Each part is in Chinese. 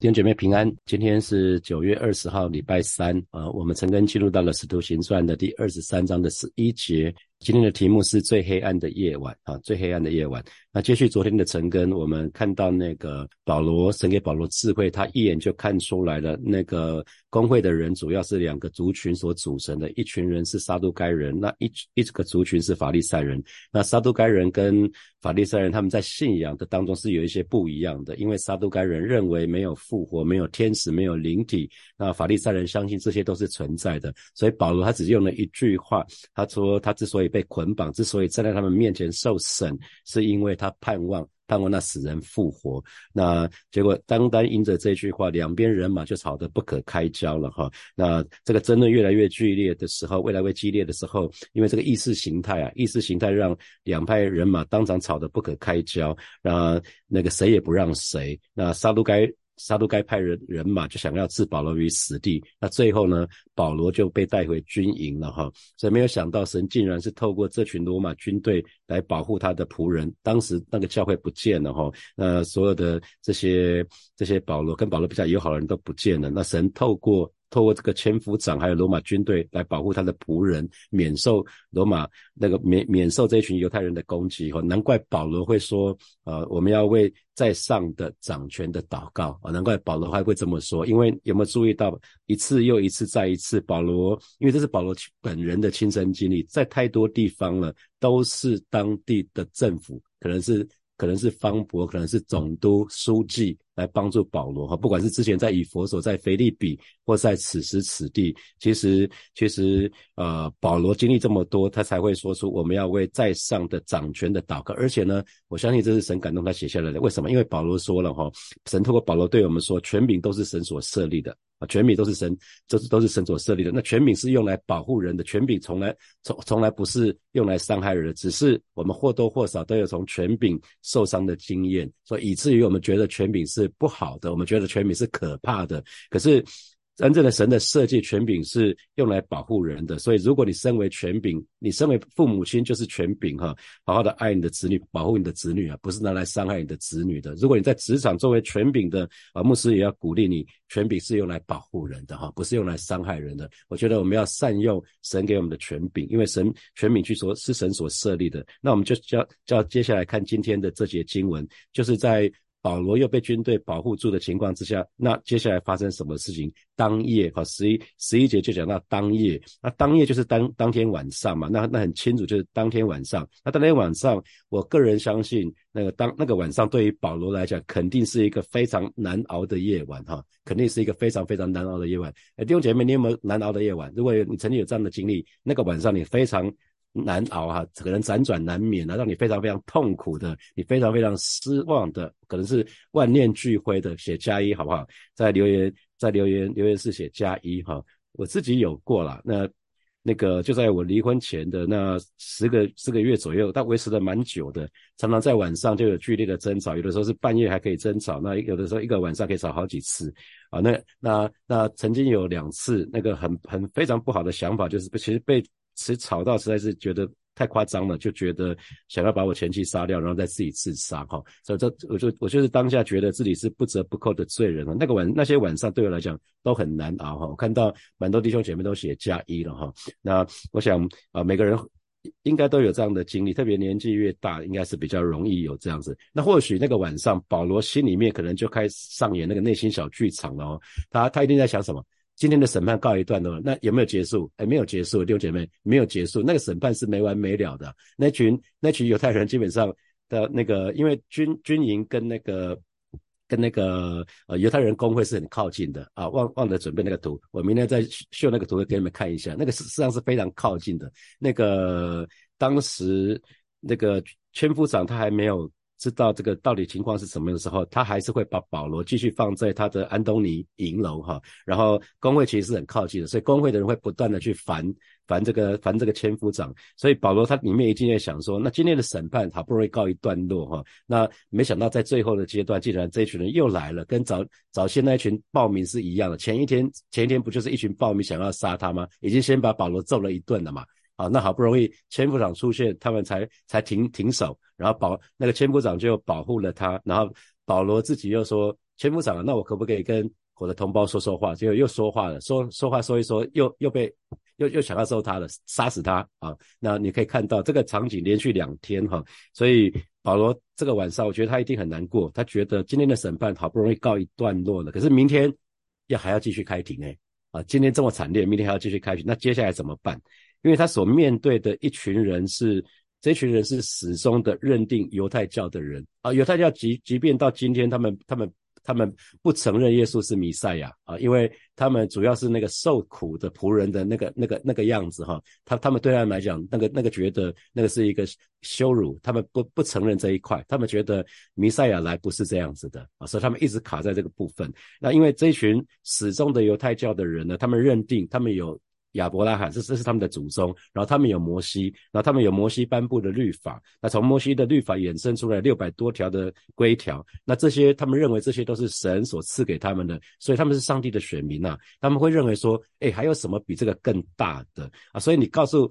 弟兄姐妹平安，今天是九月二十号，礼拜三啊，我们曾经进入到了使徒行传的第二十三章的十一节。今天的题目是最黑暗的夜晚啊，最黑暗的夜晚。那接续昨天的陈根，我们看到那个保罗，神给保罗智慧，他一眼就看出来了，那个工会的人主要是两个族群所组成的，一群人是撒都该人，那一一个族群是法利赛人。那撒都该人跟法利赛人他们在信仰的当中是有一些不一样的，因为撒都该人认为没有复活，没有天使，没有灵体，那法利赛人相信这些都是存在的，所以保罗他只用了一句话，他说他之所以被捆绑，之所以站在他们面前受审，是因为他盼望盼望那死人复活。那结果单单因着这句话，两边人马就吵得不可开交了哈。那这个争论越来越剧烈的时候，越来越激烈的时候，因为这个意识形态啊，意识形态让两派人马当场吵得不可开交，让那个谁也不让谁。那杀戮该。撒都该派人人马就想要置保罗于死地，那最后呢，保罗就被带回军营了哈。所以没有想到神竟然是透过这群罗马军队来保护他的仆人。当时那个教会不见了哈，那所有的这些这些保罗跟保罗比较友好的人都不见了。那神透过。透过这个千夫长还有罗马军队来保护他的仆人，免受罗马那个免免受这群犹太人的攻击。哈，难怪保罗会说，呃，我们要为在上的掌权的祷告啊。难怪保罗还会这么说，因为有没有注意到一次又一次再一次，保罗因为这是保罗本人的亲身经历，在太多地方了，都是当地的政府，可能是。可能是方伯，可能是总督、书记来帮助保罗哈。不管是之前在以佛所，在腓利比，或在此时此地，其实其实呃，保罗经历这么多，他才会说出我们要为在上的掌权的祷告。而且呢，我相信这是神感动他写下来的。为什么？因为保罗说了哈，神透过保罗对我们说，权柄都是神所设立的。啊，权柄都是神，都是都是神所设立的。那权柄是用来保护人的，权柄从来从从来不是用来伤害人的。只是我们或多或少都有从权柄受伤的经验，所以以至于我们觉得权柄是不好的，我们觉得权柄是可怕的。可是。真正的神的设计权柄是用来保护人的，所以如果你身为权柄，你身为父母亲就是权柄哈，好好的爱你的子女，保护你的子女啊，不是拿来伤害你的子女的。如果你在职场作为权柄的啊，牧师也要鼓励你，权柄是用来保护人的哈，不是用来伤害人的。我觉得我们要善用神给我们的权柄，因为神权柄据说是神所设立的。那我们就叫叫接下来看今天的这节经文，就是在。保罗又被军队保护住的情况之下，那接下来发生什么事情？当夜，好，十一十一节就讲到当夜，那当夜就是当当天晚上嘛，那那很清楚就是当天晚上。那当天晚上，我个人相信，那个当那个晚上对于保罗来讲，肯定是一个非常难熬的夜晚，哈，肯定是一个非常非常难熬的夜晚。哎，弟兄姐妹，你有没有难熬的夜晚？如果你曾经有这样的经历，那个晚上你非常。难熬哈，可能辗转难眠啊，让你非常非常痛苦的，你非常非常失望的，可能是万念俱灰的，写加一好不好？在留言在留言留言室写加一哈，我自己有过了，那那个就在我离婚前的那十个四个月左右，但维持的蛮久的，常常在晚上就有剧烈的争吵，有的时候是半夜还可以争吵，那有的时候一个晚上可以吵好几次啊，那那那曾经有两次那个很很非常不好的想法，就是其实被。实吵到实在是觉得太夸张了，就觉得想要把我前妻杀掉，然后再自己自杀哈。所以这我就我就是当下觉得自己是不折不扣的罪人了。那个晚那些晚上对我来讲都很难熬哈。我看到蛮多弟兄姐妹都写加一了哈。那我想啊，每个人应该都有这样的经历，特别年纪越大，应该是比较容易有这样子。那或许那个晚上，保罗心里面可能就开始上演那个内心小剧场了哦。他他一定在想什么？今天的审判告一段落，那有没有结束？哎，没有结束，弟兄姐妹，没有结束。那个审判是没完没了的。那群那群犹太人基本上的那个，因为军军营跟那个跟那个呃犹太人工会是很靠近的啊。忘忘了准备那个图，我明天再秀那个图给你们看一下。那个实际上是非常靠近的。那个当时那个千夫长他还没有。知道这个到底情况是什么的时候，他还是会把保罗继续放在他的安东尼营楼哈。然后工会其实是很靠近的，所以工会的人会不断的去烦烦这个烦这个千夫长。所以保罗他里面一定在想说，那今天的审判好不容易告一段落哈，那没想到在最后的阶段，竟然这一群人又来了，跟早早先那群暴民是一样的。前一天前一天不就是一群暴民想要杀他吗？已经先把保罗揍了一顿了嘛。啊，那好不容易千夫长出现，他们才才停停手，然后保那个千夫长就保护了他，然后保罗自己又说千夫长，那我可不可以跟我的同胞说说话？结果又说话了，说说话说一说，又又被又又想要收他了，杀死他啊！那你可以看到这个场景连续两天哈，所以保罗这个晚上，我觉得他一定很难过，他觉得今天的审判好不容易告一段落了，可是明天要还要继续开庭哎啊！今天这么惨烈，明天还要继续开庭，那接下来怎么办？因为他所面对的一群人是，这群人是始终的认定犹太教的人啊，犹太教即即便到今天，他们他们他们不承认耶稣是弥赛亚啊，因为他们主要是那个受苦的仆人的那个那个那个样子哈，他他们对他们来讲，那个那个觉得那个是一个羞辱，他们不不承认这一块，他们觉得弥赛亚来不是这样子的啊，所以他们一直卡在这个部分。那因为这群始终的犹太教的人呢，他们认定他们有。亚伯拉罕，这这是他们的祖宗，然后他们有摩西，然后他们有摩西颁布的律法，那从摩西的律法衍生出来六百多条的规条，那这些他们认为这些都是神所赐给他们的，所以他们是上帝的选民呐，他们会认为说，哎，还有什么比这个更大的啊？所以你告诉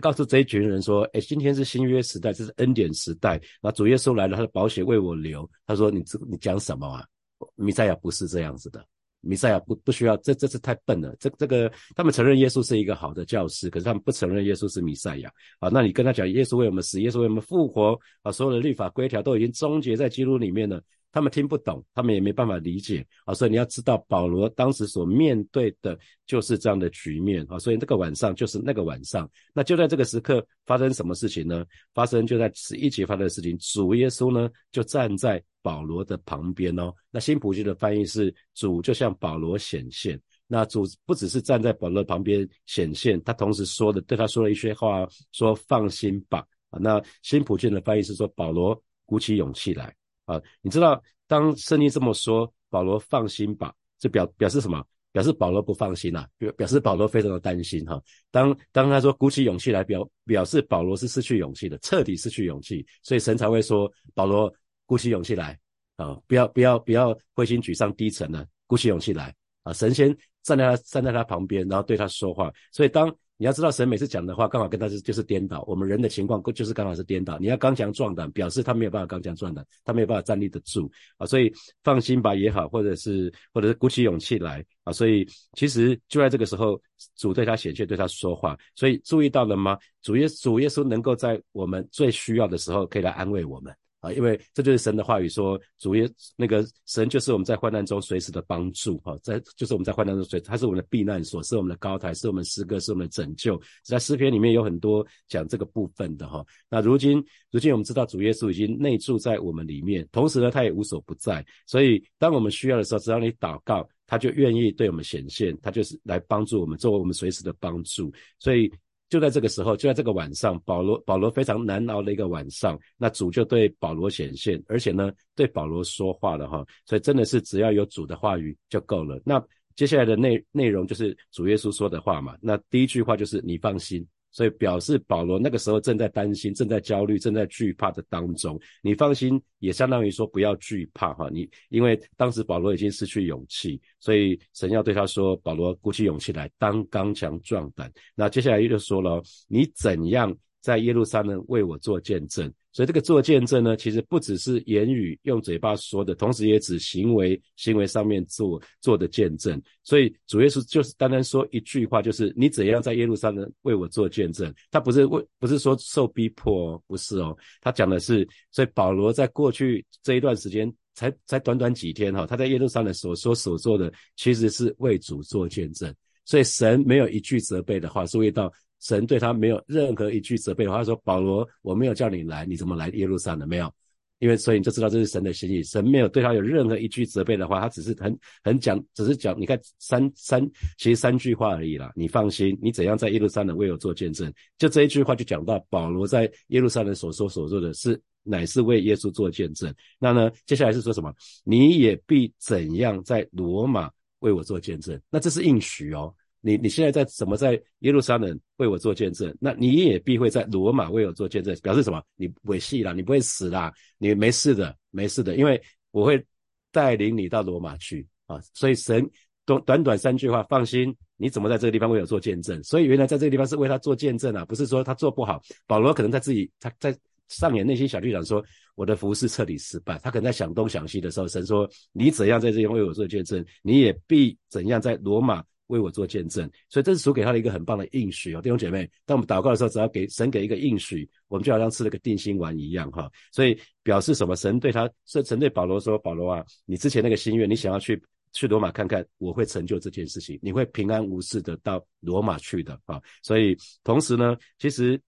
告诉这一群人说，哎，今天是新约时代，这是恩典时代，那主耶稣来了，他的宝血为我流，他说你这你讲什么啊？弥赛亚不是这样子的。弥赛亚不不需要，这这是太笨了。这这个他们承认耶稣是一个好的教师，可是他们不承认耶稣是弥赛亚。啊，那你跟他讲耶稣为我们死，耶稣为我们复活，啊，所有的律法规条都已经终结在基督里面了。他们听不懂，他们也没办法理解。啊，所以你要知道保罗当时所面对的就是这样的局面。啊，所以那个晚上就是那个晚上。那就在这个时刻发生什么事情呢？发生就在十一节发生的事情。主耶稣呢就站在。保罗的旁边哦，那新普京的翻译是主就像保罗显现，那主不只是站在保罗旁边显现，他同时说的对他说了一些话，说放心吧。那新普京的翻译是说保罗鼓起勇气来啊。你知道当圣经这么说，保罗放心吧，这表表示什么？表示保罗不放心呐，表表示保罗非常的担心哈。当当他说鼓起勇气来，表表示保罗是失去勇气的，彻底失去勇气，所以神才会说保罗。鼓起勇气来啊！不要不要不要灰心沮丧低沉了，鼓起勇气来啊！神仙站在他站在他旁边，然后对他说话。所以当你要知道，神每次讲的话刚好跟他是就是颠倒。我们人的情况就是刚好是颠倒。你要刚强壮胆，表示他没有办法刚强壮胆，他没有办法站立得住啊！所以放心吧也好，或者是或者是鼓起勇气来啊！所以其实就在这个时候，主对他显现，对他说话。所以注意到了吗？主耶主耶稣能够在我们最需要的时候，可以来安慰我们。啊，因为这就是神的话语说，主耶那个神就是我们在患难中随时的帮助，哈，在就是我们在患难中随，他是我们的避难所，是我们的高台，是我们诗歌，是我们的拯救。在诗篇里面有很多讲这个部分的，哈。那如今，如今我们知道主耶稣已经内住在我们里面，同时呢，他也无所不在。所以，当我们需要的时候，只要你祷告，他就愿意对我们显现，他就是来帮助我们，作为我们随时的帮助。所以。就在这个时候，就在这个晚上，保罗保罗非常难熬的一个晚上，那主就对保罗显现，而且呢，对保罗说话了哈，所以真的是只要有主的话语就够了。那接下来的内内容就是主耶稣说的话嘛，那第一句话就是你放心。所以表示保罗那个时候正在担心、正在焦虑、正在惧怕的当中。你放心，也相当于说不要惧怕哈。你因为当时保罗已经失去勇气，所以神要对他说：“保罗，鼓起勇气来，当刚强壮胆。”那接下来又说了：“你怎样在耶路撒冷为我做见证？”所以这个做见证呢，其实不只是言语用嘴巴说的，同时也指行为，行为上面做做的见证。所以主耶稣就是单单说一句话，就是你怎样在耶路撒冷为我做见证。他不是为不是说受逼迫，不是哦，他讲的是，所以保罗在过去这一段时间，才才短短几天哈，他在耶路撒冷所说所做的，其实是为主做见证。所以神没有一句责备的话，注意到。神对他没有任何一句责备的话，说：“保罗，我没有叫你来，你怎么来耶路撒冷？没有，因为所以你就知道这是神的心意。神没有对他有任何一句责备的话，他只是很很讲，只是讲，你看三三，其实三句话而已啦。你放心，你怎样在耶路撒冷为我做见证？就这一句话就讲到保罗在耶路撒冷所说所做的是乃是为耶稣做见证。那呢，接下来是说什么？你也必怎样在罗马为我做见证？那这是应许哦。”你你现在在怎么在耶路撒冷为我做见证？那你也必会在罗马为我做见证，表示什么？你不会死啦，你不会死啦，你没事的，没事的，因为我会带领你到罗马去啊。所以神短短短三句话，放心，你怎么在这个地方为我做见证？所以原来在这个地方是为他做见证啊，不是说他做不好。保罗可能在自己他在上演内心小剧场，说我的服饰彻底失败。他可能在想东想西的时候，神说：“你怎样在这边为我做见证，你也必怎样在罗马为我做见证。”所以这是主给他的一个很棒的应许哦，弟兄姐妹。当我们祷告的时候，只要给神给一个应许，我们就好像吃了个定心丸一样哈。所以表示什么？神对他，是神对保罗说：“保罗啊，你之前那个心愿，你想要去。”去罗马看看，我会成就这件事情，你会平安无事的到罗马去的啊！所以同时呢，其实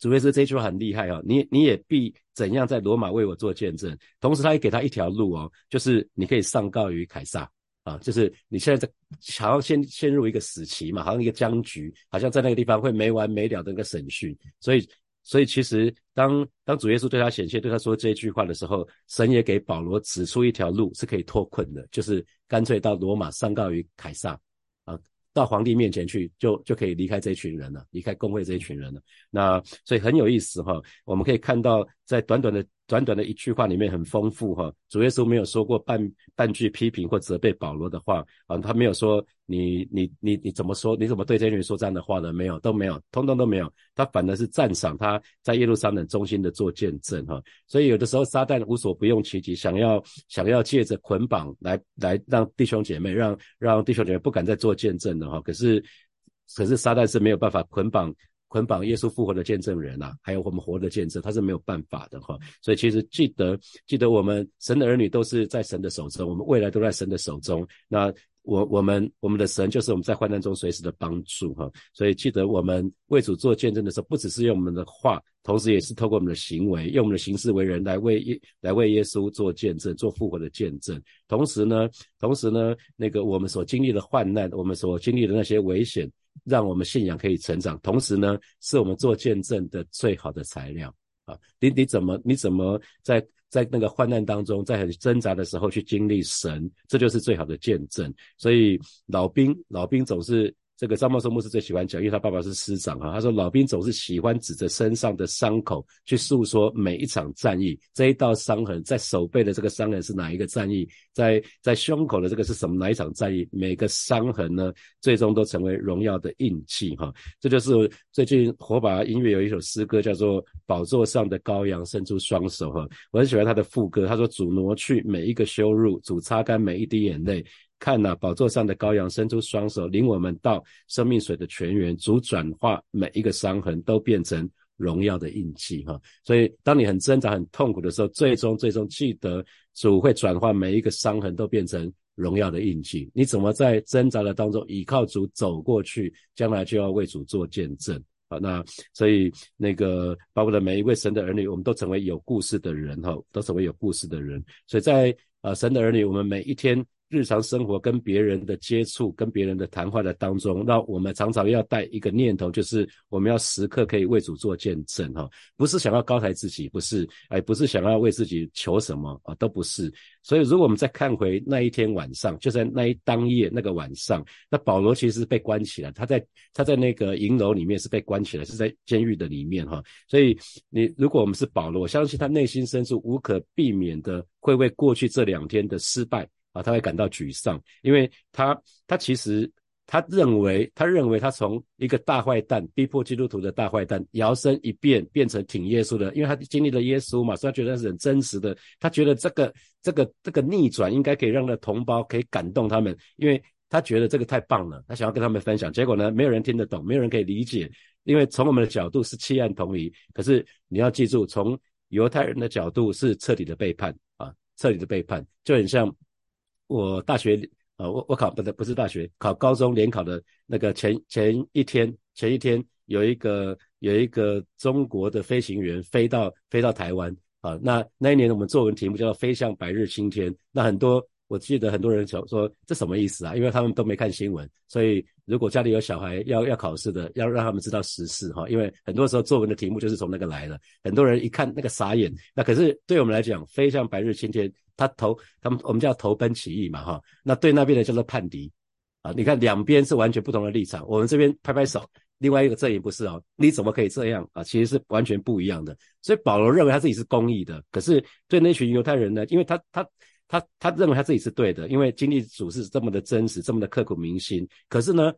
主耶稣这句话很厉害啊，你你也必怎样在罗马为我做见证。同时他也给他一条路哦，就是你可以上告于凯撒啊，就是你现在在好像陷陷入一个死棋嘛，好像一个僵局，好像在那个地方会没完没了的一个审讯，所以。所以其实，当当主耶稣对他显现，对他说这一句话的时候，神也给保罗指出一条路是可以脱困的，就是干脆到罗马上告于凯撒，啊，到皇帝面前去，就就可以离开这一群人了，离开工会这一群人了。那所以很有意思哈，我们可以看到在短短的。短短的一句话里面很丰富哈，主耶稣没有说过半半句批评或责备保罗的话啊，他没有说你你你你怎么说，你怎么对这些人说这样的话呢？没有，都没有，通通都没有。他反而是赞赏他在耶路撒冷中心的做见证哈。所以有的时候撒旦无所不用其极，想要想要借着捆绑来来让弟兄姐妹让让弟兄姐妹不敢再做见证的哈。可是可是撒旦是没有办法捆绑。捆绑耶稣复活的见证人呐，还有我们活的见证，他是没有办法的哈。所以其实记得记得，我们神的儿女都是在神的手中，我们未来都在神的手中。那我我们我们的神就是我们在患难中随时的帮助哈。所以记得我们为主做见证的时候，不只是用我们的话，同时也是透过我们的行为，用我们的行事为人来为耶来为耶稣做见证，做复活的见证。同时呢，同时呢，那个我们所经历的患难，我们所经历的那些危险。让我们信仰可以成长，同时呢，是我们做见证的最好的材料啊！你你怎么你怎么在在那个患难当中，在很挣扎的时候去经历神，这就是最好的见证。所以老兵老兵总是。这个张茂松牧师最喜欢讲，因为他爸爸是师长哈。他说老兵总是喜欢指着身上的伤口去诉说每一场战役，这一道伤痕在手背的这个伤痕是哪一个战役，在在胸口的这个是什么哪一场战役？每个伤痕呢，最终都成为荣耀的印记哈。这就是最近火把音乐有一首诗歌叫做《宝座上的羔羊伸出双手》哈，我很喜欢他的副歌，他说主挪去每一个羞辱，主擦干每一滴眼泪。看呐，宝座上的羔羊伸出双手，领我们到生命水的泉源，主转化每一个伤痕，都变成荣耀的印记哈。所以，当你很挣扎、很痛苦的时候，最终、最终记得主会转化每一个伤痕，都变成荣耀的印记。你怎么在挣扎的当中倚靠主走过去，将来就要为主做见证啊？那所以，那个包括了每一位神的儿女，我们都成为有故事的人哈，都成为有故事的人。所以在啊，神的儿女，我们每一天。日常生活跟别人的接触、跟别人的谈话的当中，那我们常常要带一个念头，就是我们要时刻可以为主做见证，哈，不是想要高抬自己，不是，哎，不是想要为自己求什么啊，都不是。所以，如果我们再看回那一天晚上，就在那一当夜那个晚上，那保罗其实是被关起来，他在他在那个营楼里面是被关起来，是在监狱的里面，哈。所以，你如果我们是保罗，我相信他内心深处无可避免的会为过去这两天的失败。啊，他会感到沮丧，因为他他其实他认为他认为他从一个大坏蛋逼迫基督徒的大坏蛋摇身一变变成挺耶稣的，因为他经历了耶稣嘛，所以他觉得是很真实的。他觉得这个这个这个逆转应该可以让他的同胞可以感动他们，因为他觉得这个太棒了，他想要跟他们分享。结果呢，没有人听得懂，没有人可以理解，因为从我们的角度是弃暗投明，可是你要记住，从犹太人的角度是彻底的背叛啊，彻底的背叛，就很像。我大学啊，我我考不是不是大学，考高中联考的那个前前一天，前一天有一个有一个中国的飞行员飞到飞到台湾。啊，那那一年我们作文题目叫做“飞向白日青天”，那很多我记得很多人想说这什么意思啊？因为他们都没看新闻，所以如果家里有小孩要要考试的，要让他们知道时事哈，因为很多时候作文的题目就是从那个来的，很多人一看那个傻眼，那可是对我们来讲，“飞向白日青天”。他投他们，我们叫投奔起义嘛，哈，那对那边的叫做叛敌，啊，你看两边是完全不同的立场，我们这边拍拍手，另外一个阵营不是哦，你怎么可以这样啊？其实是完全不一样的。所以保罗认为他自己是公义的，可是对那群犹太人呢，因为他他他他认为他自己是对的，因为经历主是这么的真实，这么的刻骨铭心，可是呢，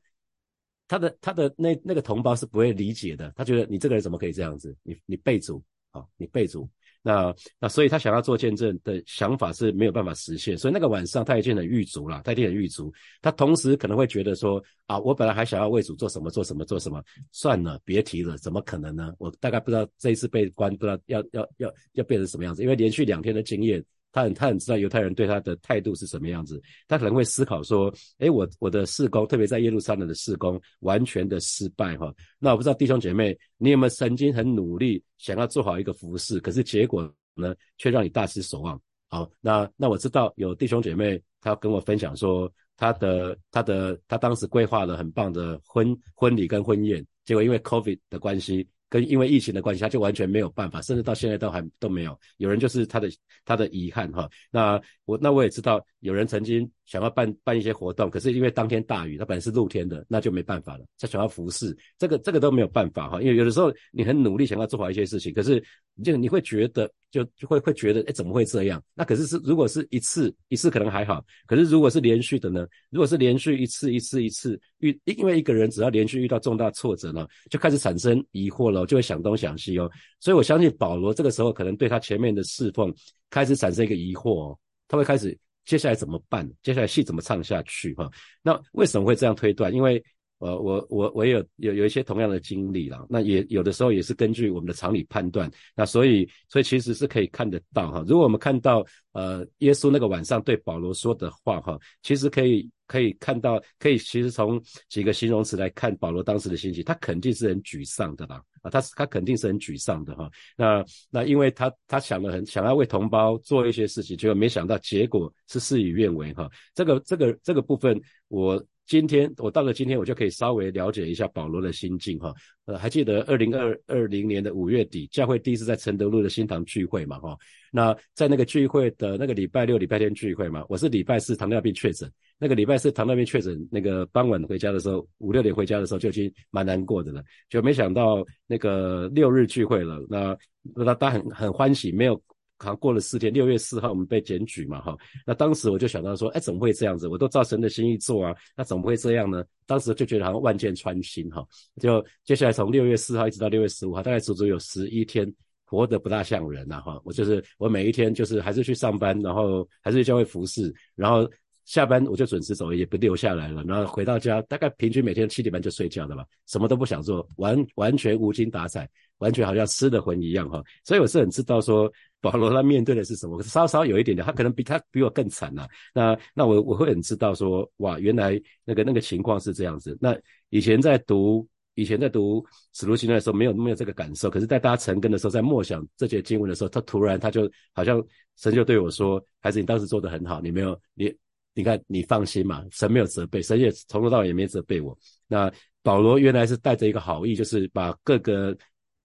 他的他的那那个同胞是不会理解的，他觉得你这个人怎么可以这样子？你你背主。啊，你背主。那那所以他想要做见证的想法是没有办法实现，所以那个晚上他已经很狱卒了，他已经很狱卒。他同时可能会觉得说啊，我本来还想要为主做什么做什么做什么，算了，别提了，怎么可能呢？我大概不知道这一次被关，不知道要要要要变成什么样子，因为连续两天的经验。他很他很知道犹太人对他的态度是什么样子，他可能会思考说，哎，我我的事工，特别在耶路撒冷的事工，完全的失败哈。那我不知道弟兄姐妹，你有没有曾经很努力想要做好一个服饰，可是结果呢，却让你大失所望？好，那那我知道有弟兄姐妹，他跟我分享说，他的他的他当时规划了很棒的婚婚礼跟婚宴，结果因为 COVID 的关系。跟因为疫情的关系，他就完全没有办法，甚至到现在都还都没有。有人就是他的他的遗憾哈。那我那我也知道，有人曾经想要办办一些活动，可是因为当天大雨，他本来是露天的，那就没办法了。他想要服侍，这个这个都没有办法哈。因为有的时候你很努力想要做好一些事情，可是就你会觉得就就会会觉得，哎，怎么会这样？那可是是如果是一次一次可能还好，可是如果是连续的呢？如果是连续一次一次一次遇，因为一个人只要连续遇到重大挫折呢，就开始产生疑惑了。就会想东想西哦，所以我相信保罗这个时候可能对他前面的侍奉开始产生一个疑惑哦，他会开始接下来怎么办？接下来戏怎么唱下去？哈，那为什么会这样推断？因为呃，我我我有有有一些同样的经历了，那也有的时候也是根据我们的常理判断，那所以所以其实是可以看得到哈。如果我们看到呃耶稣那个晚上对保罗说的话哈，其实可以可以看到，可以其实从几个形容词来看保罗当时的心情，他肯定是很沮丧的啦。啊，他他肯定是很沮丧的哈。那那因为他他想了很想要为同胞做一些事情，结果没想到结果是事与愿违哈。这个这个这个部分我。今天我到了今天，我就可以稍微了解一下保罗的心境哈。呃，还记得二零二二零年的五月底，教会第一次在承德路的新堂聚会嘛哈。那在那个聚会的那个礼拜六、礼拜天聚会嘛，我是礼拜四糖尿病确诊，那个礼拜四糖尿病确诊，那个傍晚回家的时候，五六点回家的时候就已经蛮难过的了，就没想到那个六日聚会了，那那他很很欢喜，没有。好像过了四天，六月四号我们被检举嘛，哈，那当时我就想到说，哎，怎么会这样子？我都照神的心意做啊，那怎么会这样呢？当时就觉得好像万箭穿心，哈，就接下来从六月四号一直到六月十五号，大概足足有十一天，活得不大像人呐，哈，我就是我每一天就是还是去上班，然后还是去教会服侍，然后下班我就准时走，也不留下来了，然后回到家大概平均每天七点半就睡觉的吧，什么都不想做，完完全无精打采，完全好像失了魂一样，哈，所以我是很知道说。保罗他面对的是什么？稍稍有一点点，他可能比他比我更惨呐。那那我我会很知道说，哇，原来那个那个情况是这样子。那以前在读以前在读使徒行传的时候，没有没有这个感受。可是，在大家成根的时候，在默想这些经文的时候，他突然他就好像神就对我说：“孩子，你当时做的很好，你没有你你看你放心嘛，神没有责备，神也从头到尾也没责备我。”那保罗原来是带着一个好意，就是把各个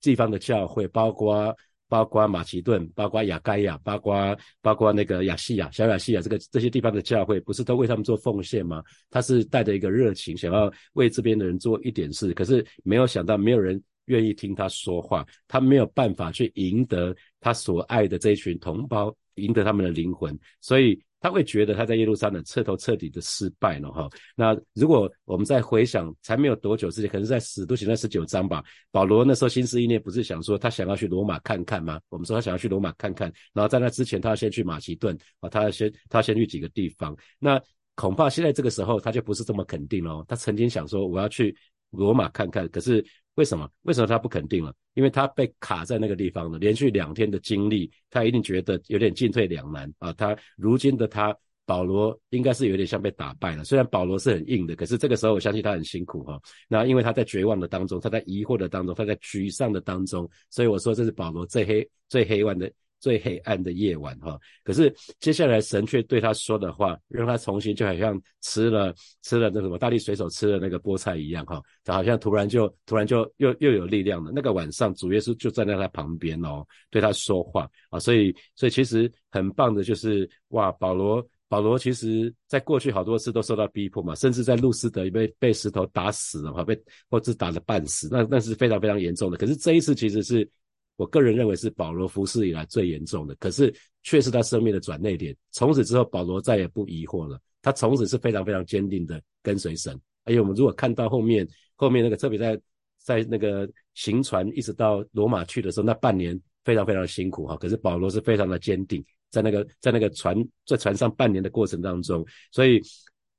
地方的教会，包括。包括马其顿，包括亚该亚，包括包括那个亚细亚、小亚细亚这个这些地方的教会，不是都为他们做奉献吗？他是带着一个热情，想要为这边的人做一点事，可是没有想到没有人愿意听他说话，他没有办法去赢得他所爱的这一群同胞，赢得他们的灵魂，所以。他会觉得他在耶路撒冷彻头彻底的失败了哈。那如果我们再回想，才没有多久之前，可能在使徒行传十九章吧，保罗那时候心思意念不是想说他想要去罗马看看吗？我们说他想要去罗马看看，然后在那之前他要先去马其顿啊，他要先他要先去几个地方。那恐怕现在这个时候他就不是这么肯定了。他曾经想说我要去罗马看看，可是。为什么？为什么他不肯定了？因为他被卡在那个地方了，连续两天的经历，他一定觉得有点进退两难啊。他如今的他，保罗应该是有点像被打败了。虽然保罗是很硬的，可是这个时候我相信他很辛苦哈。那因为他在绝望的当中，他在疑惑的当中，他在沮丧的当中，所以我说这是保罗最黑、最黑暗的。最黑暗的夜晚，哈！可是接下来神却对他说的话，让他重新就好像吃了吃了那什么大力水手吃了那个菠菜一样，哈！他好像突然就突然就又又有力量了。那个晚上，主耶稣就站在他旁边哦，对他说话啊！所以所以其实很棒的就是哇，保罗保罗其实在过去好多次都受到逼迫嘛，甚至在路斯德也被被石头打死了哈，被或者打的半死，那那是非常非常严重的。可是这一次其实是。我个人认为是保罗服侍以来最严重的，可是却是他生命的转捩点。从此之后，保罗再也不疑惑了，他从此是非常非常坚定的跟随神。而且我们如果看到后面，后面那个特别在在那个行船一直到罗马去的时候，那半年非常非常辛苦哈。可是保罗是非常的坚定，在那个在那个船在船上半年的过程当中，所以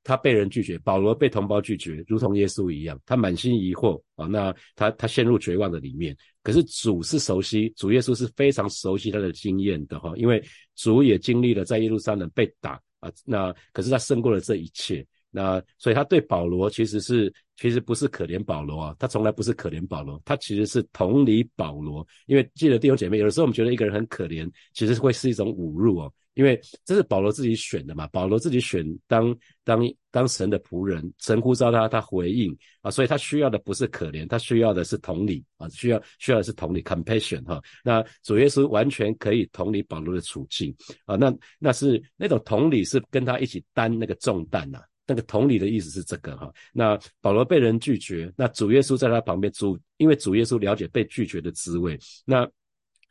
他被人拒绝，保罗被同胞拒绝，如同耶稣一样，他满心疑惑啊，那他他陷入绝望的里面。可是主是熟悉，主耶稣是非常熟悉他的经验的哈，因为主也经历了在耶路撒冷被打啊，那可是他胜过了这一切。那所以他对保罗其实是其实不是可怜保罗啊，他从来不是可怜保罗，他其实是同理保罗。因为记得弟兄姐妹，有的时候我们觉得一个人很可怜，其实会是一种侮辱哦。因为这是保罗自己选的嘛，保罗自己选当当当神的仆人，神呼召他，他回应啊，所以他需要的不是可怜，他需要的是同理啊，需要需要的是同理 compassion 哈。那主耶稣完全可以同理保罗的处境啊，那那是那种同理是跟他一起担那个重担呐。那个同理的意思是这个哈，那保罗被人拒绝，那主耶稣在他旁边，主因为主耶稣了解被拒绝的滋味，那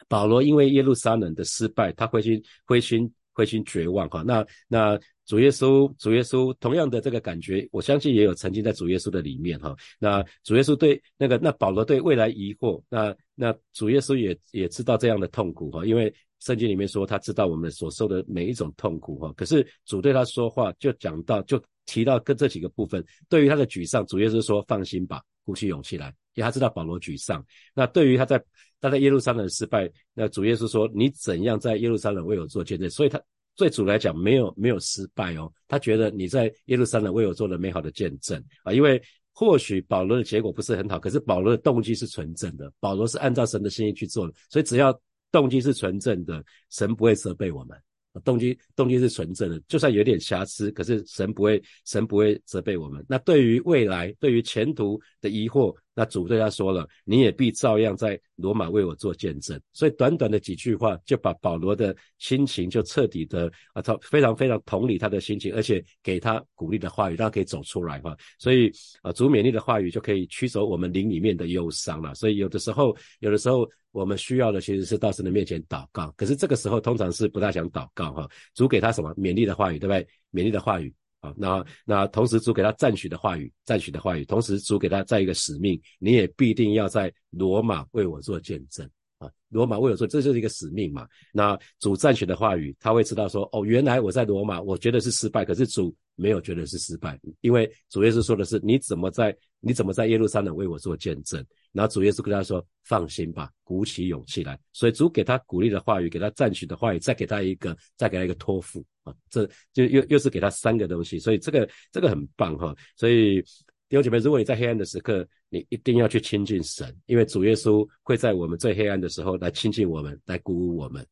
保罗因为耶路撒冷的失败，他灰心灰心灰心绝望哈，那那主耶稣主耶稣同样的这个感觉，我相信也有曾经在主耶稣的里面哈，那主耶稣对那个那保罗对未来疑惑，那那主耶稣也也知道这样的痛苦哈，因为。圣经里面说，他知道我们所受的每一种痛苦哈。可是主对他说话，就讲到，就提到跟这几个部分。对于他的沮丧，主耶稣说：“放心吧，鼓起勇气来。”因为他知道保罗沮丧。那对于他在他在耶路撒冷失败，那主耶稣说：“你怎样在耶路撒冷为我做见证？”所以他对主来讲没有没有失败哦。他觉得你在耶路撒冷为我做了美好的见证啊。因为或许保罗的结果不是很好，可是保罗的动机是纯正的，保罗是按照神的心意去做的，所以只要。动机是纯正的，神不会责备我们。动机动机是纯正的，就算有点瑕疵，可是神不会神不会责备我们。那对于未来，对于前途的疑惑，那主对他说了：“你也必照样在罗马为我做见证。”所以短短的几句话，就把保罗的心情就彻底的啊，他非常非常同理他的心情，而且给他鼓励的话语，让他可以走出来哈。所以啊，主勉励的话语就可以驱走我们灵里面的忧伤了。所以有的时候，有的时候。我们需要的其实是到神的面前祷告，可是这个时候通常是不大想祷告哈。主给他什么勉励的话语，对不对？勉励的话语啊，那那同时主给他赞许的话语，赞许的话语，同时主给他再一个使命，你也必定要在罗马为我做见证啊。罗马为我做，这就是一个使命嘛。那主赞许的话语，他会知道说，哦，原来我在罗马，我觉得是失败，可是主没有觉得是失败，因为主耶稣说的是，你怎么在你怎么在耶路撒冷为我做见证？然后主耶稣跟他说：“放心吧，鼓起勇气来。”所以主给他鼓励的话语，给他赞许的话语，再给他一个，再给他一个托付啊，这就又又是给他三个东西。所以这个这个很棒哈。所以弟兄姐妹，如果你在黑暗的时刻，你一定要去亲近神，因为主耶稣会在我们最黑暗的时候来亲近我们，来鼓舞我们。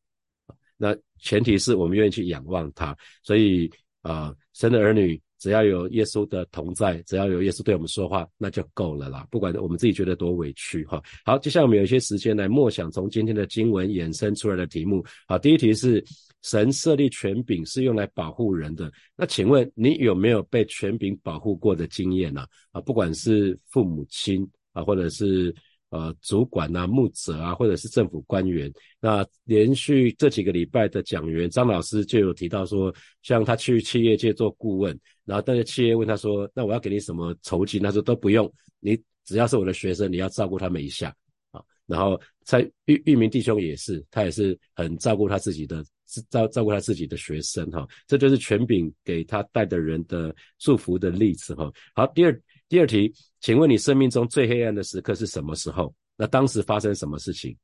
那前提是我们愿意去仰望他。所以啊，神的儿女。只要有耶稣的同在，只要有耶稣对我们说话，那就够了啦。不管我们自己觉得多委屈哈。好，接下来我们有一些时间来默想从今天的经文衍生出来的题目。好，第一题是神设立权柄是用来保护人的。那请问你有没有被权柄保护过的经验呢？啊，不管是父母亲啊，或者是。呃，主管啊，牧者啊，或者是政府官员，那连续这几个礼拜的讲员张老师就有提到说，像他去企业界做顾问，然后但是企业问他说，那我要给你什么酬金？他说都不用，你只要是我的学生，你要照顾他们一下啊。然后在玉玉明弟兄也是，他也是很照顾他自己的，照照顾他自己的学生哈。这就是权柄给他带的人的祝福的例子哈。好，第二。第二题，请问你生命中最黑暗的时刻是什么时候？那当时发生什么事情？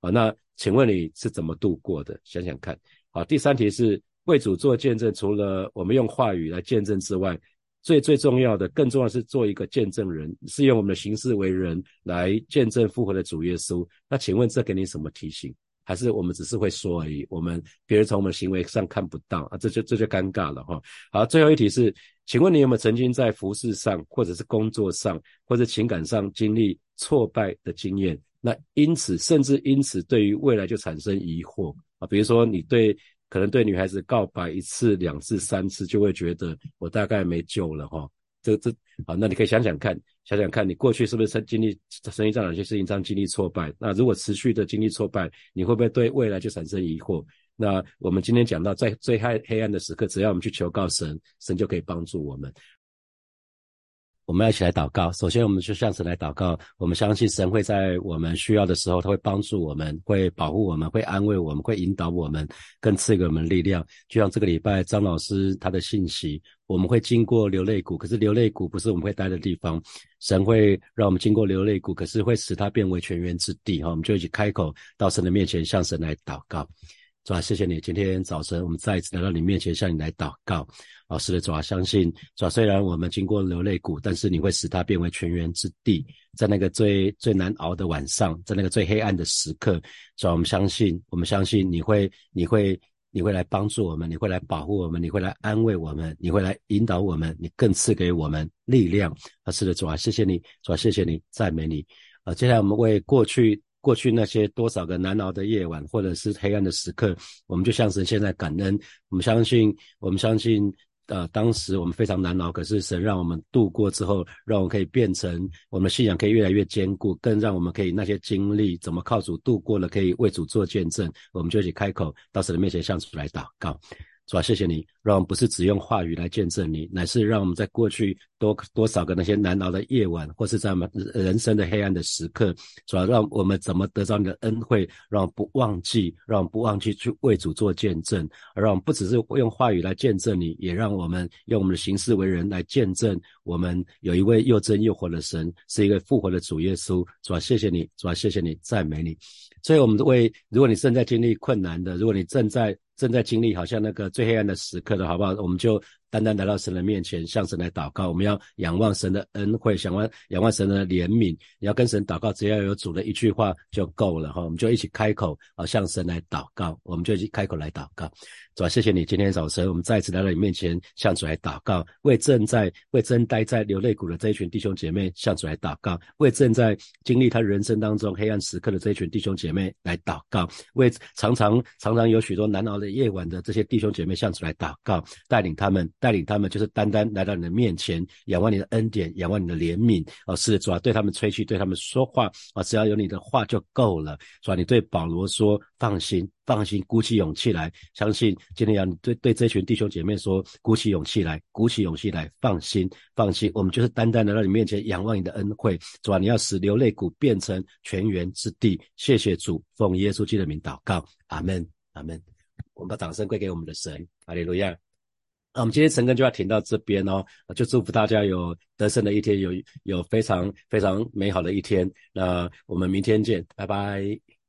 啊，那请问你是怎么度过的？想想看。好，第三题是为主做见证，除了我们用话语来见证之外，最最重要的，更重要是做一个见证人，是用我们的行事为人来见证复活的主耶稣。那请问这给你什么提醒？还是我们只是会说而已？我们别人从我们行为上看不到啊，这就这就尴尬了哈。好，最后一题是。请问你有没有曾经在服饰上，或者是工作上，或者情感上经历挫败的经验？那因此，甚至因此，对于未来就产生疑惑啊？比如说，你对可能对女孩子告白一次、两次、三次，就会觉得我大概没救了哈。这这好，那你可以想想看，想想看你过去是不是曾经历生意上哪些事情上经历挫败？那如果持续的经历挫败，你会不会对未来就产生疑惑？那我们今天讲到，在最黑黑暗的时刻，只要我们去求告神，神就可以帮助我们。我们要一起来祷告。首先，我们就向神来祷告。我们相信神会在我们需要的时候，他会帮助我们，会保护我们，会安慰我们，会引导我们，更赐给我们力量。就像这个礼拜张老师他的信息，我们会经过流泪谷，可是流泪谷不是我们会待的地方。神会让我们经过流泪谷，可是会使它变为泉源之地。哈，我们就一起开口到神的面前，向神来祷告。主啊，谢谢你！今天早晨我们再一次来到你面前，向你来祷告。老师的主啊，相信主啊，虽然我们经过流泪谷，但是你会使它变为泉源之地。在那个最最难熬的晚上，在那个最黑暗的时刻，主啊，我们相信，我们相信你会，你会，你会来帮助我们，你会来保护我们，你会来安慰我们，你会来引导我们，你更赐给我们力量。啊，是的，主啊，谢谢你，主啊，谢谢你，赞美你。啊，接下来我们为过去。过去那些多少个难熬的夜晚，或者是黑暗的时刻，我们就像神现在感恩。我们相信，我们相信，呃，当时我们非常难熬，可是神让我们度过之后，让我们可以变成我们信仰可以越来越坚固，更让我们可以那些经历怎么靠主度过了，可以为主做见证。我们就一起开口到神的面前向主来祷告。主啊，谢谢你，让我们不是只用话语来见证你，乃是让我们在过去多多少个那些难熬的夜晚，或是在我们人生的黑暗的时刻，主要让我们怎么得到你的恩惠，让我们不忘记，让我们不忘记去为主做见证，而让我们不只是用话语来见证你，也让我们用我们的行事为人来见证我们有一位又真又活的神，是一个复活的主耶稣。主啊，谢谢你，主啊，谢谢你，赞美你。所以，我们为如果你正在经历困难的，如果你正在正在经历好像那个最黑暗的时刻的好不好？我们就。单单来到神的面前，向神来祷告。我们要仰望神的恩惠，仰望仰望神的怜悯。你要跟神祷告，只要有主的一句话就够了哈。我们就一起开口啊，向神来祷告。我们就一起开口来祷告。主啊，谢谢你今天早晨，我们再次来到你面前，向主来祷告。为正在为正待在流泪谷的这一群弟兄姐妹，向主来祷告。为正在经历他人生当中黑暗时刻的这一群弟兄姐妹来祷告。为常常常常有许多难熬的夜晚的这些弟兄姐妹，向主来祷告，带领他们。带领他们就是单单来到你的面前，仰望你的恩典，仰望你的怜悯。哦，是主要对他们吹气，对他们说话。啊，只要有你的话就够了，主啊？你对保罗说：“放心，放心，鼓起勇气来，相信今天要你对对这群弟兄姐妹说：鼓起勇气来，鼓起勇气来，放心，放心。我们就是单单来到你面前，仰望你的恩惠，主啊，你要使流泪谷变成泉源之地。谢谢主，奉耶稣基督的名祷告，阿门，阿门。我们把掌声归给我们的神，哈利路亚。那我们今天晨更就要停到这边哦，就祝福大家有得胜的一天，有有非常非常美好的一天。那我们明天见，拜拜。